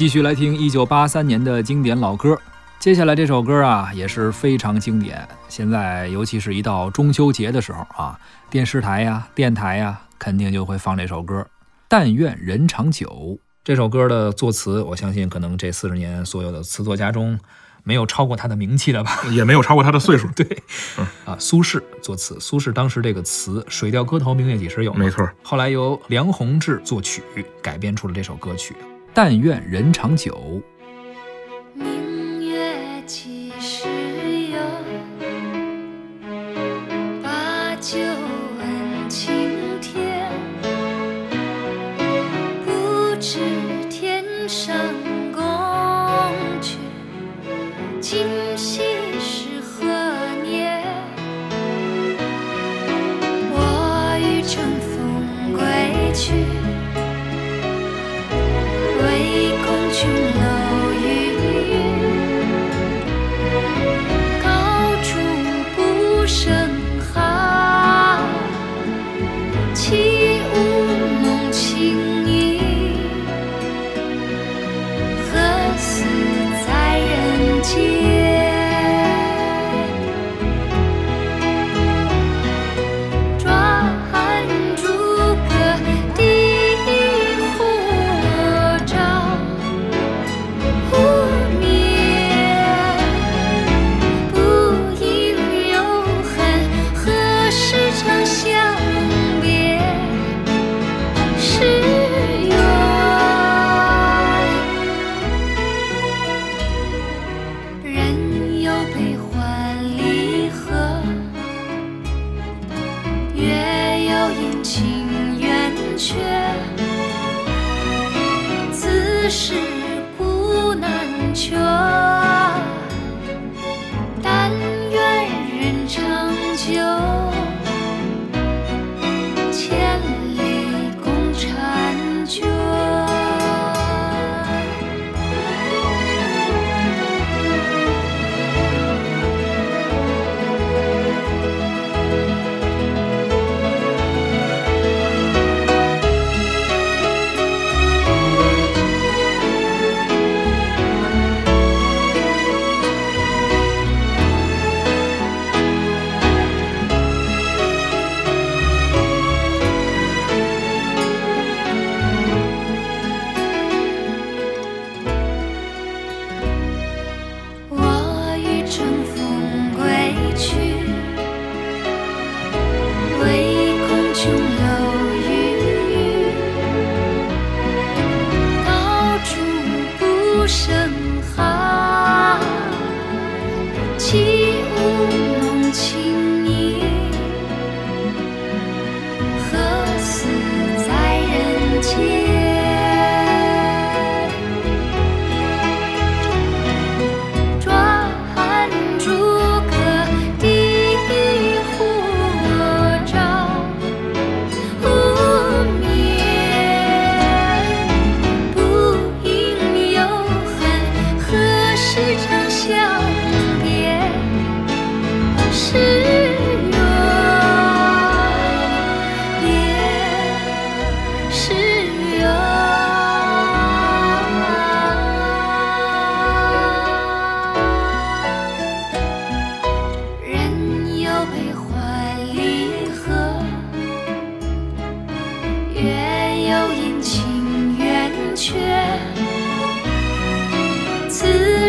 继续来听一九八三年的经典老歌。接下来这首歌啊也是非常经典，现在尤其是一到中秋节的时候啊，电视台呀、电台呀，肯定就会放这首歌。但愿人长久。这首歌的作词，我相信可能这四十年所有的词作家中，没有超过他的名气的吧？也没有超过他的岁数。对，啊，苏轼作词，苏轼当时这个词“水调歌头，明月几时有”，没错。后来由梁鸿志作曲，改编出了这首歌曲。但愿人长久。明月几时有？把酒问青天。不知人有阴晴圆缺。此事古难全，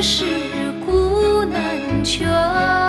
是故难全。